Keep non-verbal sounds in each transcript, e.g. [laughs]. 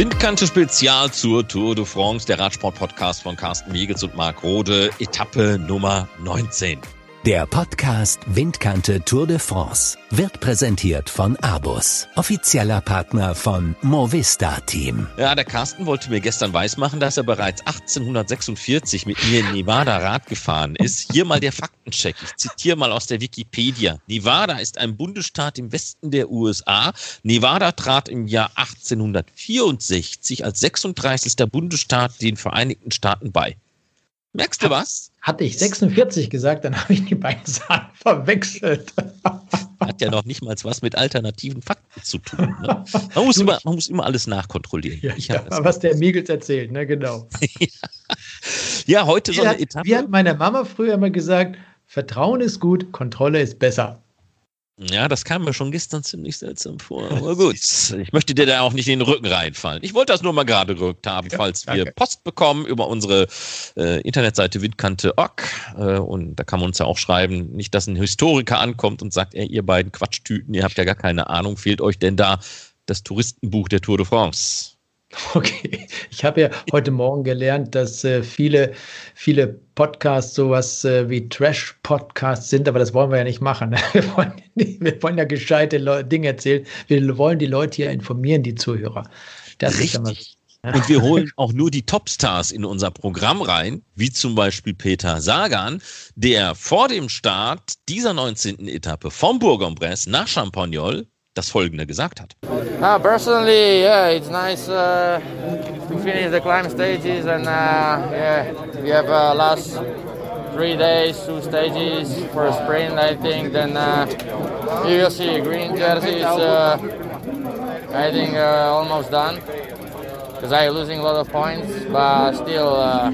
Windkante Spezial zur Tour de France, der Radsport-Podcast von Carsten Miegels und Marc Rode, Etappe Nummer 19. Der Podcast Windkante Tour de France wird präsentiert von Abus, offizieller Partner von Movista Team. Ja, der Carsten wollte mir gestern weismachen, dass er bereits 1846 mit mir in Nevada Rad gefahren ist. Hier mal der Faktencheck. Ich zitiere mal aus der Wikipedia. Nevada ist ein Bundesstaat im Westen der USA. Nevada trat im Jahr 1864 als 36. Bundesstaat den Vereinigten Staaten bei. Merkst du was? Hatte ich 46 gesagt, dann [laughs] habe ich die beiden Zahlen verwechselt. [laughs] Hat ja noch nicht mal was mit alternativen Fakten zu tun. Ne? [laughs] Man, muss immer, man muss immer alles nachkontrollieren. Ja, ja was der Miegels erzählt, ne, genau. ja, heute so eine Etappe. Wie hat meine Mama früher immer gesagt, Vertrauen ist gut, Kontrolle ist besser. Ja, das kam mir schon gestern ziemlich seltsam vor. [laughs] Aber gut, ich möchte dir da auch nicht in den Rücken reinfallen. Ich wollte das nur mal gerade gerückt haben, ja, falls danke. wir Post bekommen über unsere äh, Internetseite windkante.org. Äh, und da kann man uns ja auch schreiben, nicht, dass ein Historiker ankommt und sagt, ey, ihr beiden Quatschtüten, ihr habt ja gar keine Ahnung, fehlt euch denn da das Touristenbuch der Tour de France? [laughs] Okay, ich habe ja heute Morgen gelernt, dass äh, viele, viele Podcasts sowas äh, wie Trash-Podcasts sind, aber das wollen wir ja nicht machen. Ne? [laughs] Wir, wollen, wir wollen ja gescheite Le Dinge erzählen. Wir wollen die Leute ja informieren, die Zuhörer. Das Richtig. Ja Und wir holen auch nur die Topstars in unser Programm rein, wie zum Beispiel Peter Sagan, der vor dem Start dieser 19. Etappe vom Bourg-en-Bresse nach Champagnol das Folgende gesagt hat. Uh, personally, yeah, it's nice uh, to finish the climb stages and uh, yeah, we have uh, last three days, two stages for a sprint, I think. Then uh, you will see green jerseys. Uh, I think uh, almost done because I'm losing a lot of points, but still. Uh,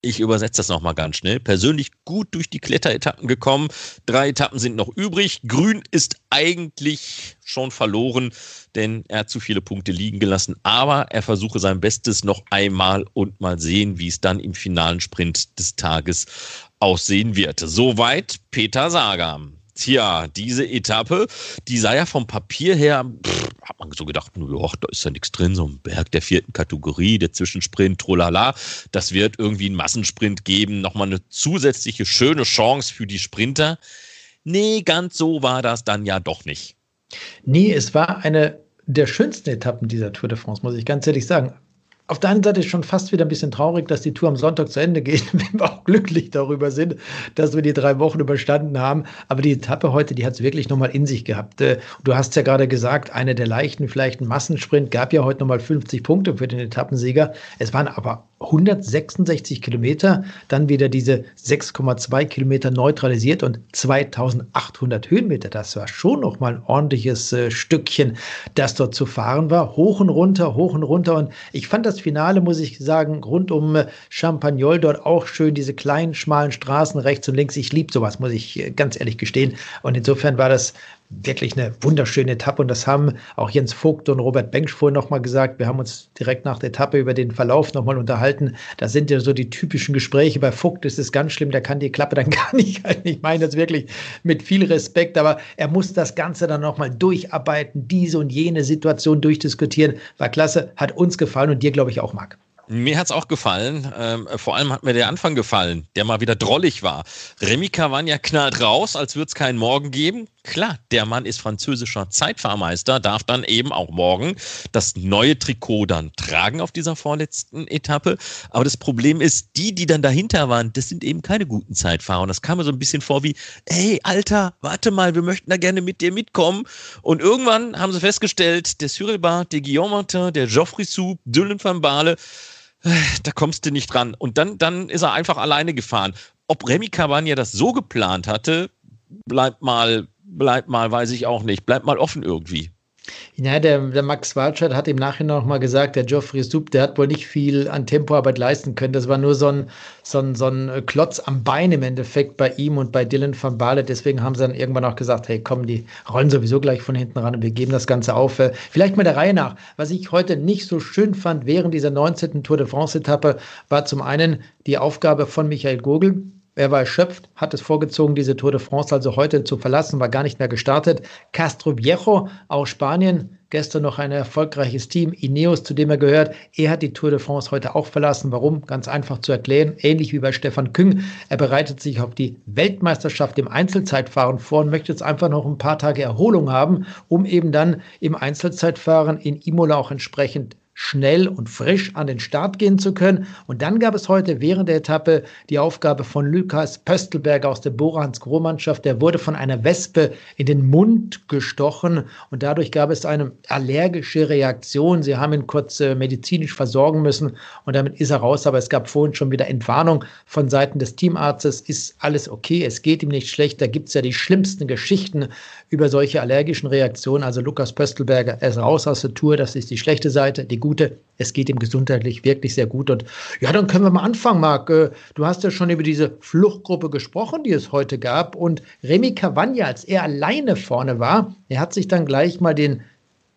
Ich übersetze das nochmal ganz schnell. Persönlich gut durch die Kletteretappen gekommen. Drei Etappen sind noch übrig. Grün ist eigentlich schon verloren, denn er hat zu viele Punkte liegen gelassen. Aber er versuche sein Bestes noch einmal und mal sehen, wie es dann im finalen Sprint des Tages aussehen wird. Soweit Peter Sager. Tja, diese Etappe, die sah ja vom Papier her, pff, hat man so gedacht, ja, da ist ja nichts drin, so ein Berg der vierten Kategorie, der Zwischensprint, trolala. Das wird irgendwie einen Massensprint geben, nochmal eine zusätzliche schöne Chance für die Sprinter. Nee, ganz so war das dann ja doch nicht. Nee, es war eine der schönsten Etappen dieser Tour de France, muss ich ganz ehrlich sagen. Auf der einen Seite ist schon fast wieder ein bisschen traurig, dass die Tour am Sonntag zu Ende geht, [laughs] wenn wir auch glücklich darüber sind, dass wir die drei Wochen überstanden haben. Aber die Etappe heute, die hat es wirklich nochmal in sich gehabt. Äh, du hast ja gerade gesagt, eine der leichten, vielleicht ein Massensprint, gab ja heute nochmal 50 Punkte für den Etappensieger. Es waren aber 166 Kilometer, dann wieder diese 6,2 Kilometer neutralisiert und 2800 Höhenmeter. Das war schon noch mal ein ordentliches äh, Stückchen, das dort zu fahren war. Hoch und runter, hoch und runter. Und ich fand das Finale, muss ich sagen, rund um äh, Champagnol dort auch schön, diese kleinen, schmalen Straßen rechts und links. Ich liebe sowas, muss ich äh, ganz ehrlich gestehen. Und insofern war das wirklich eine wunderschöne Etappe und das haben auch Jens Vogt und Robert Bengsch vorhin nochmal gesagt. Wir haben uns direkt nach der Etappe über den Verlauf nochmal unterhalten. Das sind ja so die typischen Gespräche. Bei Vogt ist es ganz schlimm, der kann die Klappe dann [laughs] gar nicht halten. Ich meine das wirklich mit viel Respekt, aber er muss das Ganze dann nochmal durcharbeiten, diese und jene Situation durchdiskutieren. War klasse, hat uns gefallen und dir, glaube ich, auch, Marc. Mir hat es auch gefallen. Ähm, vor allem hat mir der Anfang gefallen, der mal wieder drollig war. Remy Cavagna knallt raus, als würde es keinen Morgen geben. Klar, der Mann ist französischer Zeitfahrmeister, darf dann eben auch morgen das neue Trikot dann tragen auf dieser vorletzten Etappe. Aber das Problem ist, die, die dann dahinter waren, das sind eben keine guten Zeitfahrer. Und das kam mir so ein bisschen vor wie, hey, Alter, warte mal, wir möchten da gerne mit dir mitkommen. Und irgendwann haben sie festgestellt, der Cyril Barth, der Guillaume Martin, der Geoffrey Soup, Dylan van Baale, da kommst du nicht dran. Und dann, dann ist er einfach alleine gefahren. Ob Remy Cavagna das so geplant hatte, bleibt mal, bleibt mal, weiß ich auch nicht. Bleibt mal offen irgendwie. Ja, der, der Max Walschert hat im Nachhinein noch mal gesagt, der Geoffrey Soup, der hat wohl nicht viel an Tempoarbeit leisten können. Das war nur so ein, so ein, so ein Klotz am Bein im Endeffekt bei ihm und bei Dylan van Baale. Deswegen haben sie dann irgendwann auch gesagt, hey, komm, die rollen sowieso gleich von hinten ran und wir geben das Ganze auf. Äh, vielleicht mal der Reihe nach. Was ich heute nicht so schön fand während dieser 19. Tour de France-Etappe, war zum einen die Aufgabe von Michael Gurgel, Er war erschöpft, hat es vorgezogen, diese Tour de France also heute zu verlassen, war gar nicht mehr gestartet. Castro Viejo aus Spanien, gestern noch ein erfolgreiches Team, Ineos, zu dem er gehört. Er hat die Tour de France heute auch verlassen. Warum? Ganz einfach zu erklären. Ähnlich wie bei Stefan Küng. Er bereitet sich auf die Weltmeisterschaft im Einzelzeitfahren vor und möchte jetzt einfach noch ein paar Tage Erholung haben, um eben dann im Einzelzeitfahren in Imola auch entsprechend schnell und frisch an den Start gehen zu können. Und dann gab es heute während der Etappe die Aufgabe von Lukas Pöstelberger aus der Borans Grohmannschaft. Der wurde von einer Wespe in den Mund gestochen und dadurch gab es eine allergische Reaktion. Sie haben ihn kurz äh, medizinisch versorgen müssen und damit ist er raus. Aber es gab vorhin schon wieder Entwarnung von Seiten des Teamarztes. Ist alles okay? Es geht ihm nicht schlecht. Da gibt es ja die schlimmsten Geschichten über solche allergischen Reaktionen. Also Lukas Pöstelberger, er ist raus aus der Tour. Das ist die schlechte Seite. Die gute, es geht ihm gesundheitlich wirklich sehr gut. Und ja, dann können wir mal anfangen, Marc. Äh, du hast ja schon über diese Fluchtgruppe gesprochen, die es heute gab. Und Remy Cavagna, als er alleine vorne war, er hat sich dann gleich mal den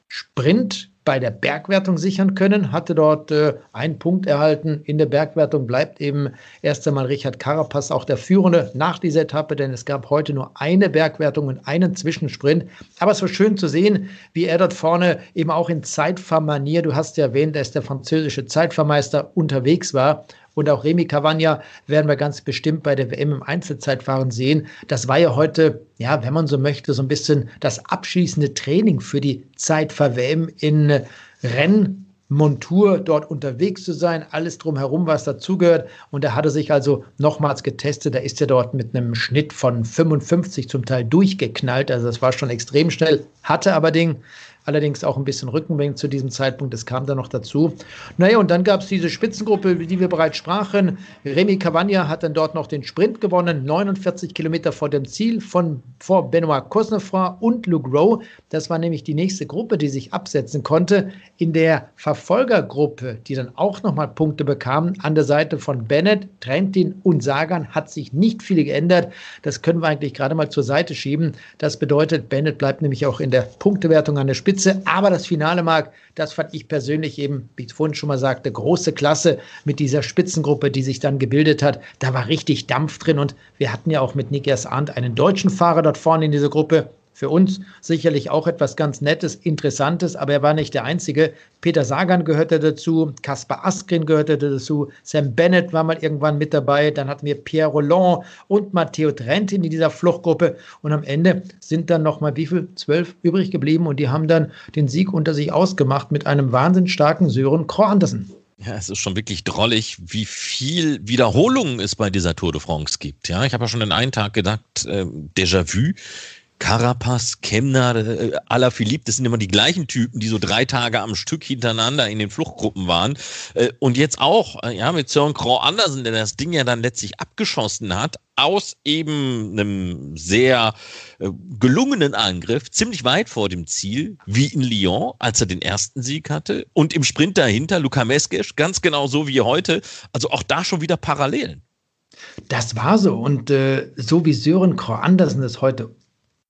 Sprint bei der Bergwertung sichern können, hatte dort äh, einen Punkt erhalten. In der Bergwertung bleibt eben erst einmal Richard Carapaz auch der Führende nach dieser Etappe, denn es gab heute nur eine Bergwertung und einen Zwischensprint. Aber es war schön zu sehen, wie er dort vorne eben auch in Zeitfahrmanier, du hast ja erwähnt, er ist der französische Zeitfahrmeister, unterwegs war und auch Remy Cavagna werden wir ganz bestimmt bei der WM im Einzelzeitfahren sehen. Das war ja heute, ja, wenn man so möchte, so ein bisschen das abschließende Training für die Zeitfahr-WM in Rennmontur dort unterwegs zu sein, alles drumherum, was dazugehört. Und er hatte sich also nochmals getestet. Da ist er dort mit einem Schnitt von 55 zum Teil durchgeknallt. Also das war schon extrem schnell, hatte aber den allerdings auch ein bisschen Rückenwind zu diesem Zeitpunkt. Das kam dann noch dazu. Naja, und dann gab es diese Spitzengruppe, über die wir bereits sprachen. Remy Cavagna hat dann dort noch den Sprint gewonnen, 49 Kilometer vor dem Ziel von vor Benoit Cosnefroy und Luke Rowe. Das war nämlich die nächste Gruppe, die sich absetzen konnte. In der Verfolgergruppe, die dann auch nochmal Punkte bekam, an der Seite von Bennett, Trentin und Sagan, hat sich nicht viel geändert. Das können wir eigentlich gerade mal zur Seite schieben. Das bedeutet, Bennett bleibt nämlich auch in der Punktewertung an der Spitze. Spitze. Aber das Finale, Marc, das fand ich persönlich eben, wie ich vorhin schon mal sagte, große Klasse mit dieser Spitzengruppe, die sich dann gebildet hat. Da war richtig Dampf drin und wir hatten ja auch mit Nikias Arndt einen deutschen Fahrer dort vorne in dieser Gruppe. Für uns sicherlich auch etwas ganz Nettes, Interessantes, aber er war nicht der Einzige. Peter Sagan gehörte dazu, Kaspar Askren gehörte dazu, Sam Bennett war mal irgendwann mit dabei, dann hatten wir Pierre Roland und Matteo Trentin in dieser Fluchtgruppe und am Ende sind dann nochmal wie viel? Zwölf übrig geblieben und die haben dann den Sieg unter sich ausgemacht mit einem wahnsinnig starken Sören Kroh Andersen. Ja, es ist schon wirklich drollig, wie viel Wiederholungen es bei dieser Tour de France gibt. Ja, ich habe ja schon den einen Tag gedacht, äh, Déjà-vu. Carapaz, Kemner, äh, Alaphilippe, das sind immer die gleichen Typen, die so drei Tage am Stück hintereinander in den Fluchtgruppen waren. Äh, und jetzt auch, äh, ja, mit Søren Kroh Andersen, der das Ding ja dann letztlich abgeschossen hat, aus eben einem sehr gelungenen Angriff, ziemlich weit vor dem Ziel, wie in Lyon, als er den ersten Sieg hatte. Und im Sprint dahinter, Luka Meskes, ganz genau so wie heute. Also auch da schon wieder Parallelen. Das war so. Und äh, so wie Sören Kroh Andersen es heute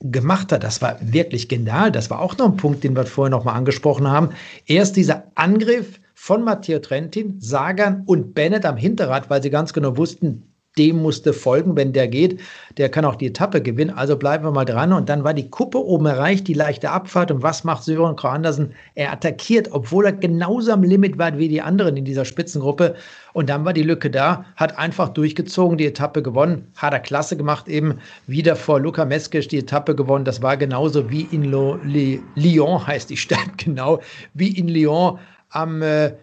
gemacht hat. Das war wirklich genial. Das war auch noch ein Punkt, den wir vorher noch mal angesprochen haben. Erst dieser Angriff von Matteo Trentin, Sagan und Bennett am Hinterrad, weil sie ganz genau wussten, dem musste folgen, wenn der geht. Der kann auch die Etappe gewinnen. Also bleiben wir mal dran. Und dann war die Kuppe oben erreicht, die leichte Abfahrt. Und was macht Sören Krau Andersen? Er attackiert, obwohl er genauso am Limit war wie die anderen in dieser Spitzengruppe. Und dann war die Lücke da, hat einfach durchgezogen, die Etappe gewonnen. Hat er klasse gemacht, eben wieder vor Luca Meskes die Etappe gewonnen. Das war genauso wie in Lyon, [laughs] heißt die Stadt genau, wie in Lyon am äh,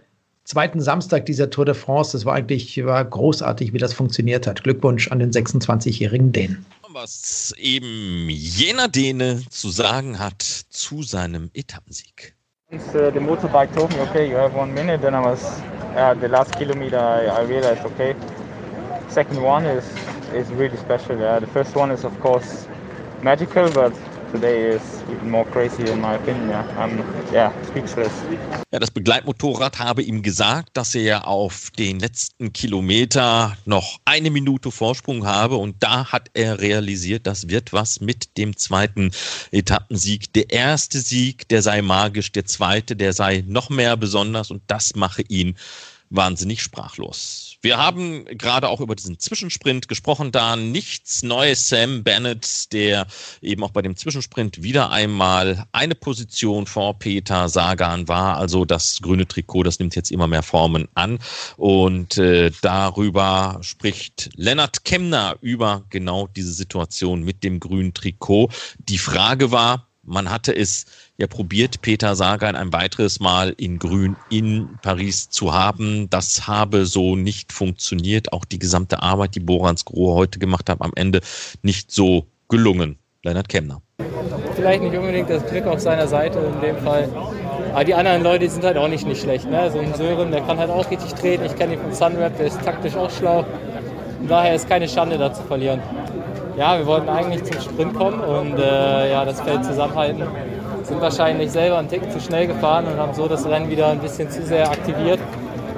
zweiten Samstag dieser Tour de France. Das war eigentlich war großartig, wie das funktioniert hat. Glückwunsch an den 26-jährigen Dänen. Was eben jener Däne zu sagen hat zu seinem Etappensieg. Uh, the motorbike told me, okay, you have one minute. Then I was uh, the last kilometer. I, I realized, okay, second one is is really special. Yeah, the first one is of course magical, but today is even more crazy in my opinion. I'm yeah, speechless. Ja, das Begleitmotorrad habe ihm gesagt, dass er auf den letzten Kilometer noch eine Minute Vorsprung habe und da hat er realisiert, das wird was mit dem zweiten Etappensieg. Der erste Sieg, der sei magisch, der zweite, der sei noch mehr besonders und das mache ihn wahnsinnig sprachlos. Wir haben gerade auch über diesen Zwischensprint gesprochen, da nichts Neues. Sam Bennett, der eben auch bei dem Zwischensprint wieder einmal eine Position vor Peter Sagan war. Also das grüne Trikot, das nimmt jetzt immer mehr Formen an. Und äh, darüber spricht Lennart Kemner über genau diese Situation mit dem grünen Trikot. Die Frage war, man hatte es ja probiert, Peter Sagan ein weiteres Mal in Grün in Paris zu haben. Das habe so nicht funktioniert. Auch die gesamte Arbeit, die Borans Grohe heute gemacht hat, am Ende nicht so gelungen. Leonard Kemner. Vielleicht nicht unbedingt das Glück auf seiner Seite in dem Fall. Aber die anderen Leute sind halt auch nicht, nicht schlecht. Ne? So ein Sören, der kann halt auch richtig treten. Ich kenne ihn vom Sunweb, der ist taktisch auch schlau. Und daher ist keine Schande, da zu verlieren ja, wir wollten eigentlich zum Sprint kommen und äh, ja, das Feld zusammenhalten. Sind wahrscheinlich selber einen Tick zu schnell gefahren und haben so das Rennen wieder ein bisschen zu sehr aktiviert.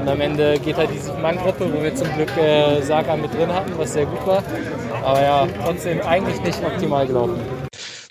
Und am Ende geht halt die Siegmann-Gruppe, wo wir zum Glück äh, Saga mit drin hatten, was sehr gut war. Aber ja, trotzdem eigentlich nicht optimal gelaufen.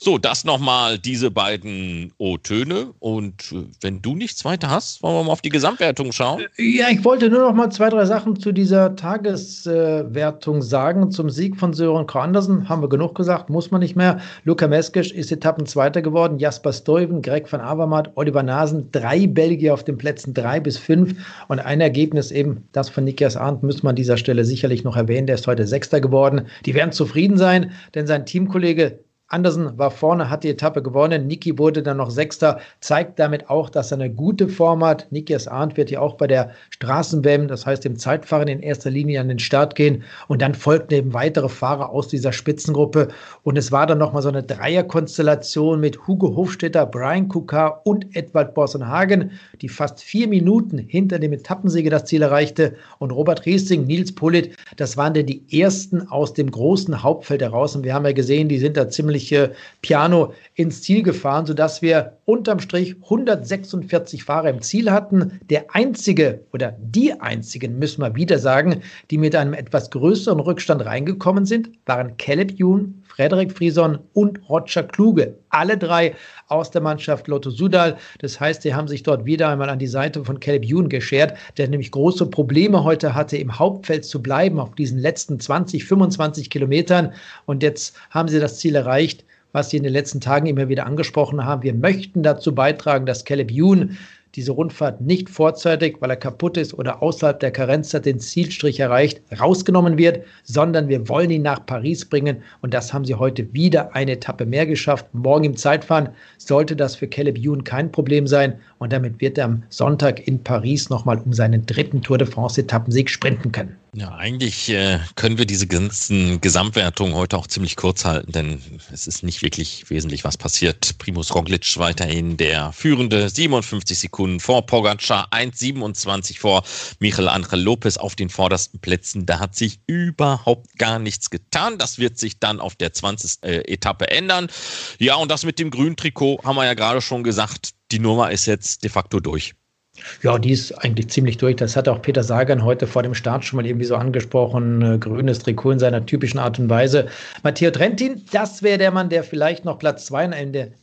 So, das nochmal diese beiden O-Töne. Und äh, wenn du nichts weiter hast, wollen wir mal auf die Gesamtwertung schauen? Ja, ich wollte nur noch mal zwei, drei Sachen zu dieser Tageswertung sagen. Zum Sieg von Sören K. Haben wir genug gesagt, muss man nicht mehr. Luca Meskic ist Etappenzweiter geworden. Jasper Stuyven, Greg van Avermaet, Oliver Nasen, drei Belgier auf den Plätzen drei bis fünf. Und ein Ergebnis eben, das von Nikias Arndt, müssen wir an dieser Stelle sicherlich noch erwähnen. Der ist heute Sechster geworden. Die werden zufrieden sein, denn sein Teamkollege Andersen war vorne, hat die Etappe gewonnen. Niki wurde dann noch Sechster, zeigt damit auch, dass er eine gute Form hat. Nikias Arndt wird ja auch bei der Straßenwem, das heißt dem Zeitfahren in erster Linie an den Start gehen. Und dann folgten eben weitere Fahrer aus dieser Spitzengruppe. Und es war dann nochmal so eine Dreierkonstellation mit Hugo Hofstetter, Brian Kukar und Edward Bossenhagen, die fast vier Minuten hinter dem Etappensieger das Ziel erreichte. Und Robert Riesing, Nils Pullit, das waren denn die ersten aus dem großen Hauptfeld heraus. Und wir haben ja gesehen, die sind da ziemlich ordentliche Piano ins Ziel gefahren, sodass wir unterm Strich 146 Fahrer im Ziel hatten. Der einzige oder die einzigen, müssen wir wieder sagen, die mit einem etwas größeren Rückstand reingekommen sind, waren Caleb Youn, Frederik Frieson und Roger Kluge. Alle drei aus der Mannschaft Lotto Sudal. Das heißt, die haben sich dort wieder einmal an die Seite von Caleb Youn geschert, der nämlich große Probleme heute hatte, im Hauptfeld zu bleiben auf diesen letzten 20, 25 Kilometern. Und jetzt haben sie das Ziel erreicht was Sie in den letzten Tagen immer wieder angesprochen haben. Wir möchten dazu beitragen, dass Caleb Youn diese Rundfahrt nicht vorzeitig, weil er kaputt ist oder außerhalb der Karenzzeit den Zielstrich erreicht, rausgenommen wird, sondern wir wollen ihn nach Paris bringen. Und das haben sie heute wieder eine Etappe mehr geschafft. Morgen im Zeitfahren sollte das für Caleb Youn kein Problem sein. Und damit wird er am Sonntag in Paris nochmal um seinen dritten Tour de France-Etappensieg sprinten können. Ja, eigentlich äh, können wir diese ganzen Gesamtwertungen heute auch ziemlich kurz halten, denn es ist nicht wirklich wesentlich was passiert. Primus Roglic weiterhin der Führende, 57 Sekunden vor Pogacar, 1,27 vor Michael Angel Lopez auf den vordersten Plätzen. Da hat sich überhaupt gar nichts getan. Das wird sich dann auf der 20. Äh, Etappe ändern. Ja, und das mit dem grünen Trikot haben wir ja gerade schon gesagt. Die Nummer ist jetzt de facto durch. Ja, die ist eigentlich ziemlich durch. Das hat auch Peter Sagan heute vor dem Start schon mal irgendwie so angesprochen. Äh, grünes Trikot in seiner typischen Art und Weise. Matteo Trentin, das wäre der Mann, der vielleicht noch Platz 2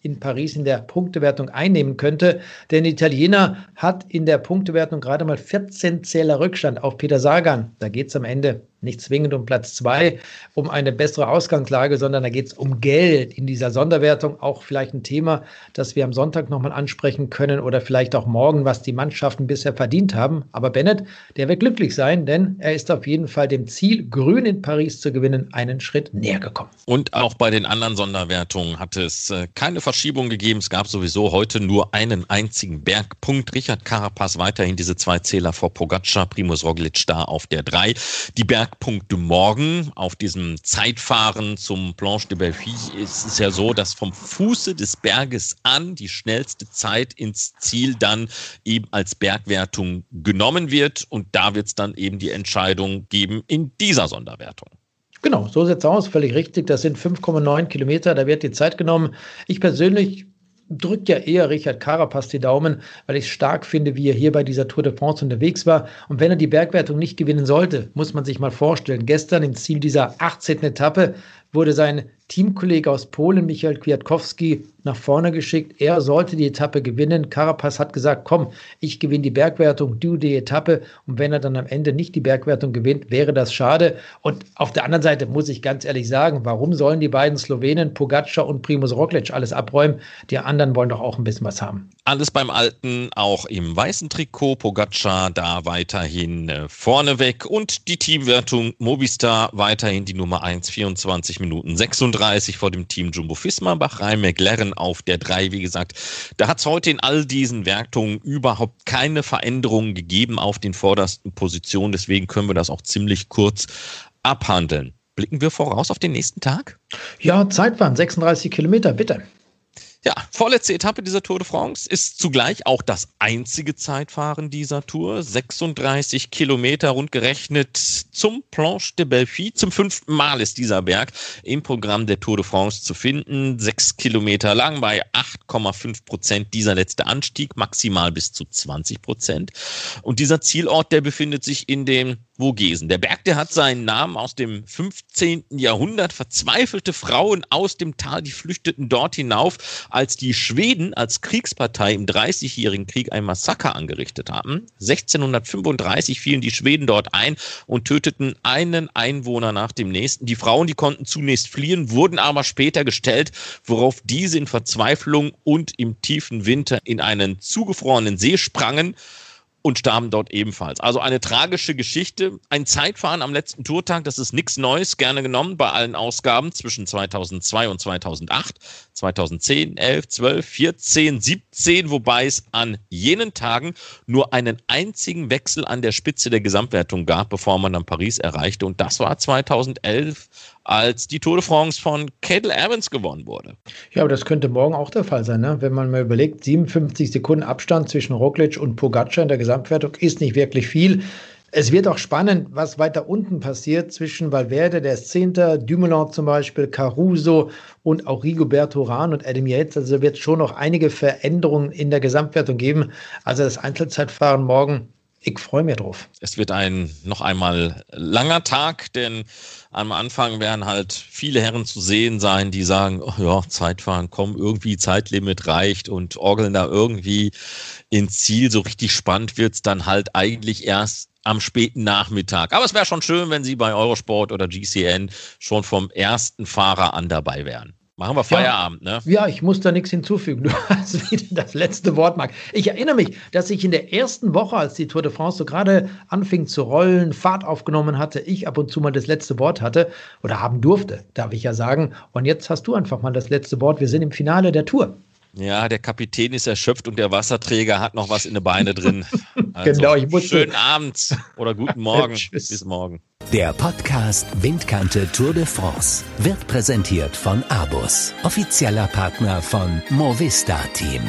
in, Paris in der Punktewertung einnehmen könnte. Denn Italiener hat in der Punktewertung gerade mal 14 Zähler Rückstand auf Peter Sagan. Da geht es am Ende nicht zwingend um Platz zwei, um eine bessere Ausgangslage, sondern da geht es um Geld in dieser Sonderwertung. Auch vielleicht ein Thema, das wir am Sonntag nochmal ansprechen können oder vielleicht auch morgen, was die Mannschaften bisher verdient haben. Aber Bennett, der wird glücklich sein, denn er ist auf jeden Fall dem Ziel, grün in Paris zu gewinnen, einen Schritt näher gekommen. Und auch bei den anderen Sonderwertungen hat es äh, keine Verschiebung gegeben. Es gab sowieso heute nur einen einzigen Bergpunkt. Richard Carapaz weiterhin diese zwei Zähler vor Pogacar, Primus Roglic da auf der drei. Die Berg Knackpunkte morgen auf diesem Zeitfahren zum Planche de Belleville ist es ja so, dass vom Fuße des Berges an die schnellste Zeit ins Ziel dann eben als Bergwertung genommen wird. Und da wird es dann eben die Entscheidung geben in dieser Sonderwertung. Genau, so sieht es aus, völlig richtig. Das sind 5,9 Kilometer, da wird die Zeit genommen. Ich persönlich drückt ja eher Richard Carapaz die Daumen, weil ich es stark finde, wie er hier bei dieser Tour de France unterwegs war. Und wenn er die Bergwertung nicht gewinnen sollte, muss man sich mal vorstellen, gestern im Ziel dieser 18. Etappe wurde sein Teamkollege aus Polen, Michael Kwiatkowski, nach vorne geschickt. Er sollte die Etappe gewinnen. Carapaz hat gesagt, komm, ich gewinne die Bergwertung, du die Etappe. Und wenn er dann am Ende nicht die Bergwertung gewinnt, wäre das schade. Und auf der anderen Seite muss ich ganz ehrlich sagen, warum sollen die beiden Slowenen, Pogacar und Primus Roglic, alles abräumen? Die anderen wollen doch auch ein bisschen was haben. Alles beim Alten, auch im weißen Trikot. Pogacar da weiterhin äh, vorneweg. Und die Teamwertung Movistar weiterhin die Nummer 1, 24 Minuten 36 vor dem Team Jumbo Fisma, Bahrain, McLaren auf der 3. Wie gesagt, da hat es heute in all diesen Wertungen überhaupt keine Veränderungen gegeben auf den vordersten Positionen. Deswegen können wir das auch ziemlich kurz abhandeln. Blicken wir voraus auf den nächsten Tag? Ja, Zeitfahren, 36 Kilometer, bitte. Ja, vorletzte Etappe dieser Tour de France ist zugleich auch das einzige Zeitfahren dieser Tour. 36 Kilometer rundgerechnet zum Planche de Belfi. Zum fünften Mal ist dieser Berg im Programm der Tour de France zu finden. Sechs Kilometer lang bei 8,5 Prozent dieser letzte Anstieg, maximal bis zu 20 Prozent. Und dieser Zielort, der befindet sich in dem Vogesen. Der Berg, der hat seinen Namen aus dem 15. Jahrhundert. Verzweifelte Frauen aus dem Tal, die flüchteten dort hinauf, als die Schweden als Kriegspartei im Dreißigjährigen Krieg ein Massaker angerichtet haben. 1635 fielen die Schweden dort ein und töteten einen Einwohner nach dem nächsten. Die Frauen, die konnten zunächst fliehen, wurden aber später gestellt, worauf diese in Verzweiflung und im tiefen Winter in einen zugefrorenen See sprangen und starben dort ebenfalls. Also eine tragische Geschichte. Ein Zeitfahren am letzten Tourtag, das ist nichts Neues, gerne genommen bei allen Ausgaben zwischen 2002 und 2008, 2010, 11, 12, 14, 17, wobei es an jenen Tagen nur einen einzigen Wechsel an der Spitze der Gesamtwertung gab, bevor man dann Paris erreichte. Und das war 2011 als die Tour de France von Cadel Evans gewonnen wurde. Ja, aber das könnte morgen auch der Fall sein, ne? wenn man mal überlegt, 57 Sekunden Abstand zwischen Roglic und Pogacar in der Gesamtwertung ist nicht wirklich viel. Es wird auch spannend, was weiter unten passiert zwischen Valverde, der ist Zehnter, Dumoulin zum Beispiel, Caruso und auch Rigoberto Rahn und Adam Yates. Also wird es schon noch einige Veränderungen in der Gesamtwertung geben. Also das Einzelzeitfahren morgen ich freue mich drauf. Es wird ein noch einmal langer Tag, denn am Anfang werden halt viele Herren zu sehen sein, die sagen, oh ja, Zeitfahren, komm, irgendwie Zeitlimit reicht und orgeln da irgendwie ins Ziel. So richtig spannend wird es dann halt eigentlich erst am späten Nachmittag. Aber es wäre schon schön, wenn Sie bei Eurosport oder GCN schon vom ersten Fahrer an dabei wären. Machen wir Feierabend, ja, ne? Ja, ich muss da nichts hinzufügen. [laughs] Du hast wieder das letzte Wort, Marc. Ich erinnere mich, dass ich in der ersten Woche, als die Tour de France so gerade anfing zu rollen, Fahrt aufgenommen hatte, ich ab und zu mal das letzte Wort hatte oder haben durfte, darf ich ja sagen. Und jetzt hast du einfach mal das letzte Wort. Wir sind im Finale der Tour. Ja, der Kapitän ist erschöpft und der Wasserträger hat noch was in den Beine drin. [laughs] Also, genau, ich muss. Schönen Abend oder guten Morgen. [laughs] Bis morgen. Der Podcast Windkante Tour de France wird präsentiert von Abus, offizieller Partner von Movista Team.